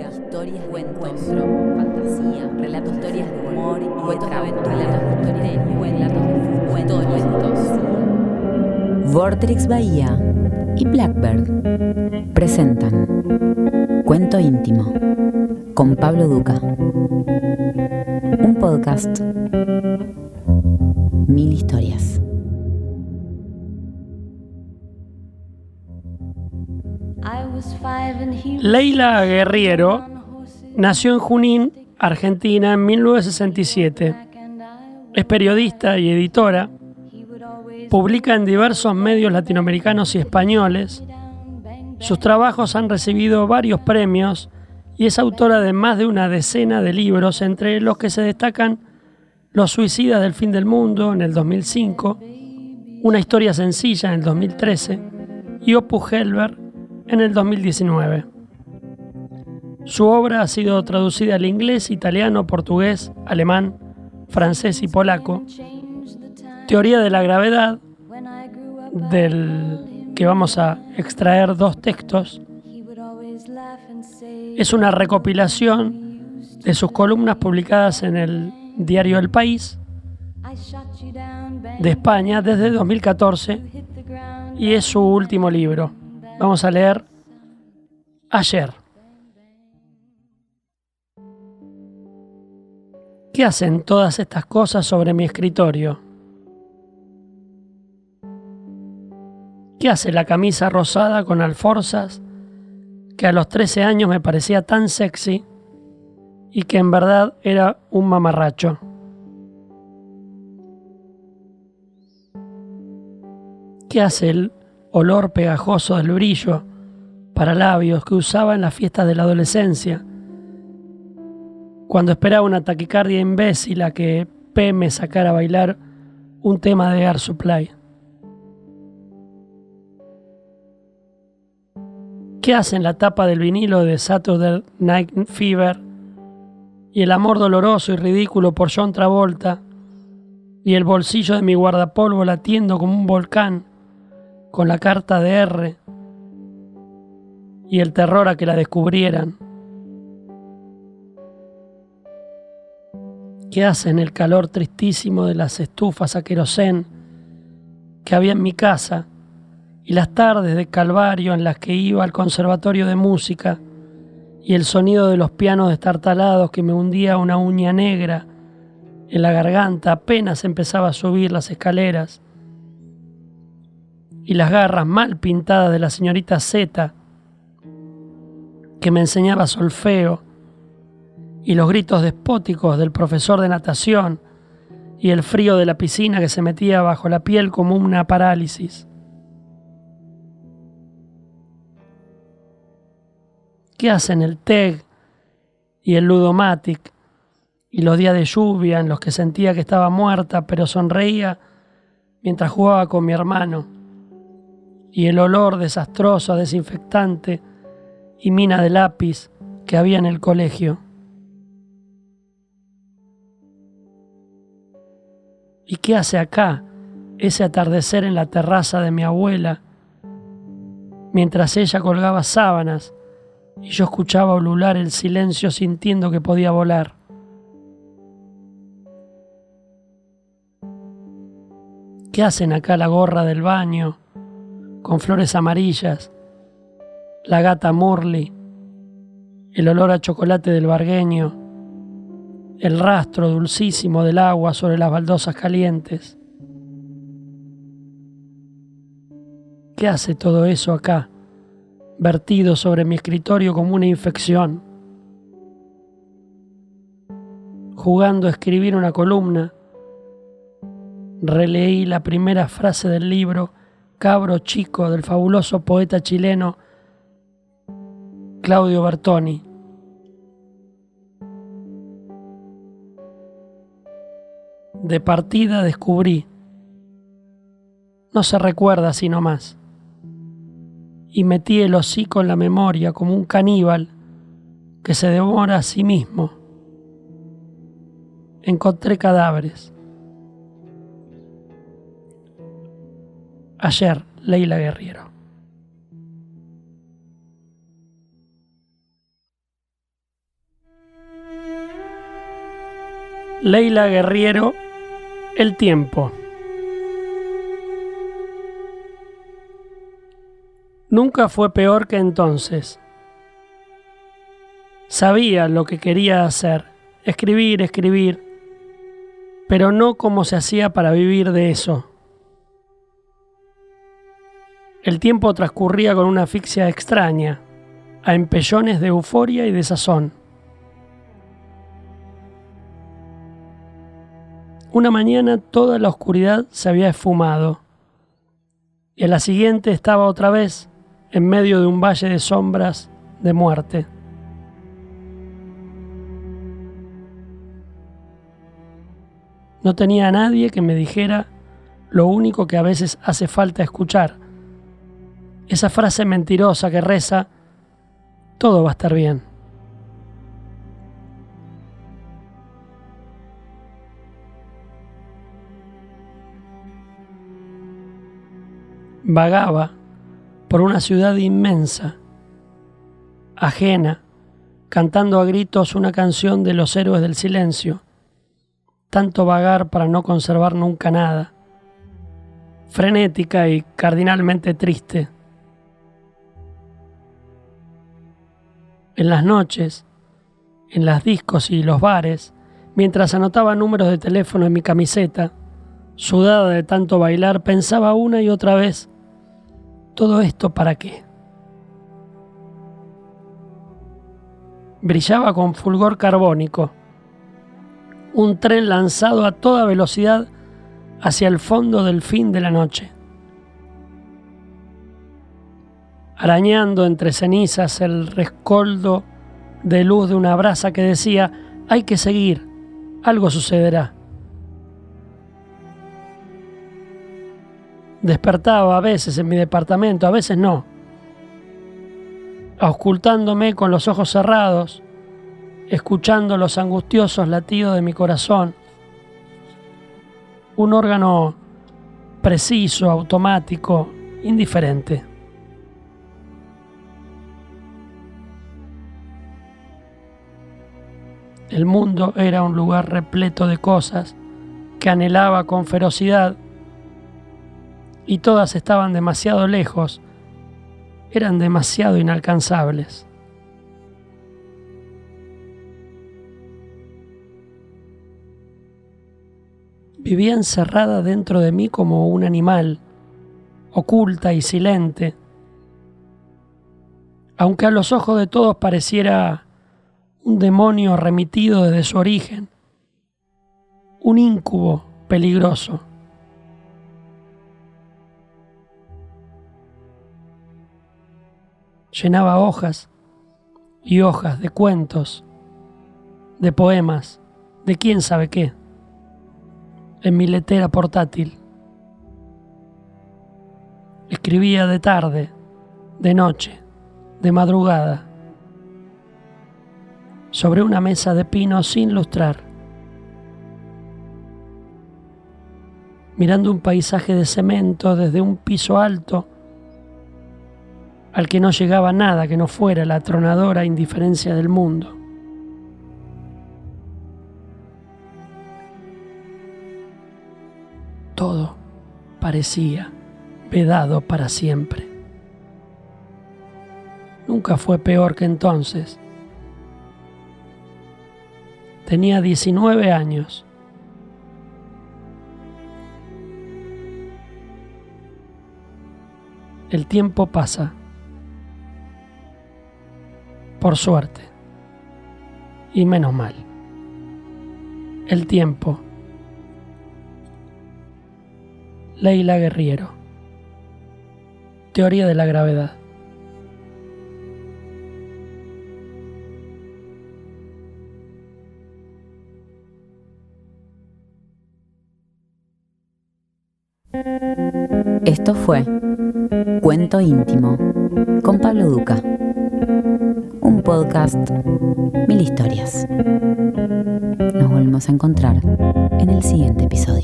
historias de encuentro, fantasía, relatos, historias de humor y cuentos de aventura, relatos de misterio, relatos de fútbol, cuentos. Vortrix Bahía y Blackbird presentan Cuento íntimo con Pablo Duca. Un podcast. Mil historias. Leila Guerriero nació en Junín, Argentina, en 1967. Es periodista y editora. Publica en diversos medios latinoamericanos y españoles. Sus trabajos han recibido varios premios y es autora de más de una decena de libros, entre los que se destacan Los suicidas del fin del mundo en el 2005, Una historia sencilla en el 2013 y Opus Helber en el 2019. Su obra ha sido traducida al inglés, italiano, portugués, alemán, francés y polaco. Teoría de la gravedad, del que vamos a extraer dos textos, es una recopilación de sus columnas publicadas en el diario El País de España desde 2014 y es su último libro. Vamos a leer ayer. ¿Qué hacen todas estas cosas sobre mi escritorio? ¿Qué hace la camisa rosada con alforzas que a los 13 años me parecía tan sexy y que en verdad era un mamarracho? ¿Qué hace el olor pegajoso del brillo para labios que usaba en las fiestas de la adolescencia, cuando esperaba una taquicardia imbécil a que P me sacara a bailar un tema de Air Supply. ¿Qué hace en la tapa del vinilo de Saturday Night Fever y el amor doloroso y ridículo por John Travolta y el bolsillo de mi guardapolvo latiendo como un volcán con la carta de R y el terror a que la descubrieran. ¿Qué hace en el calor tristísimo de las estufas a querosén que había en mi casa y las tardes de calvario en las que iba al conservatorio de música y el sonido de los pianos destartalados que me hundía una uña negra en la garganta apenas empezaba a subir las escaleras? y las garras mal pintadas de la señorita Z, que me enseñaba solfeo, y los gritos despóticos del profesor de natación, y el frío de la piscina que se metía bajo la piel como una parálisis. ¿Qué hacen el TEG y el Ludomatic y los días de lluvia en los que sentía que estaba muerta pero sonreía mientras jugaba con mi hermano? y el olor desastroso a desinfectante y mina de lápiz que había en el colegio. ¿Y qué hace acá ese atardecer en la terraza de mi abuela, mientras ella colgaba sábanas y yo escuchaba ulular el silencio sintiendo que podía volar? ¿Qué hacen acá la gorra del baño con flores amarillas, la gata Murley, el olor a chocolate del bargueño, el rastro dulcísimo del agua sobre las baldosas calientes. ¿Qué hace todo eso acá, vertido sobre mi escritorio como una infección? Jugando a escribir una columna, releí la primera frase del libro cabro chico del fabuloso poeta chileno Claudio Bertoni. de partida descubrí, no se recuerda sino más. Y metí el hocico en la memoria como un caníbal que se devora a sí mismo. Encontré cadáveres. Ayer, Leila Guerriero. Leila Guerriero el tiempo. Nunca fue peor que entonces. Sabía lo que quería hacer, escribir, escribir, pero no cómo se hacía para vivir de eso. El tiempo transcurría con una asfixia extraña, a empellones de euforia y de Una mañana toda la oscuridad se había esfumado y a la siguiente estaba otra vez en medio de un valle de sombras de muerte. No tenía a nadie que me dijera lo único que a veces hace falta escuchar. Esa frase mentirosa que reza, todo va a estar bien. Vagaba por una ciudad inmensa, ajena, cantando a gritos una canción de los héroes del silencio, tanto vagar para no conservar nunca nada, frenética y cardinalmente triste. En las noches, en las discos y los bares, mientras anotaba números de teléfono en mi camiseta, sudada de tanto bailar, pensaba una y otra vez ¿Todo esto para qué? Brillaba con fulgor carbónico, un tren lanzado a toda velocidad hacia el fondo del fin de la noche. Arañando entre cenizas el rescoldo de luz de una brasa que decía, hay que seguir, algo sucederá. Despertaba a veces en mi departamento, a veces no. Auscultándome con los ojos cerrados, escuchando los angustiosos latidos de mi corazón. Un órgano preciso, automático, indiferente. El mundo era un lugar repleto de cosas que anhelaba con ferocidad y todas estaban demasiado lejos, eran demasiado inalcanzables. Vivía encerrada dentro de mí como un animal, oculta y silente, aunque a los ojos de todos pareciera un demonio remitido desde su origen, un íncubo peligroso. Llenaba hojas y hojas de cuentos, de poemas, de quién sabe qué, en mi letera portátil. Escribía de tarde, de noche, de madrugada, sobre una mesa de pino sin lustrar, mirando un paisaje de cemento desde un piso alto al que no llegaba nada que no fuera la tronadora indiferencia del mundo. Todo parecía vedado para siempre. Nunca fue peor que entonces. Tenía 19 años. El tiempo pasa por suerte. Y menos mal. El tiempo. Leila Guerriero. Teoría de la gravedad. Esto fue Cuento íntimo con Pablo Duca un podcast, mil historias. Nos volvemos a encontrar en el siguiente episodio.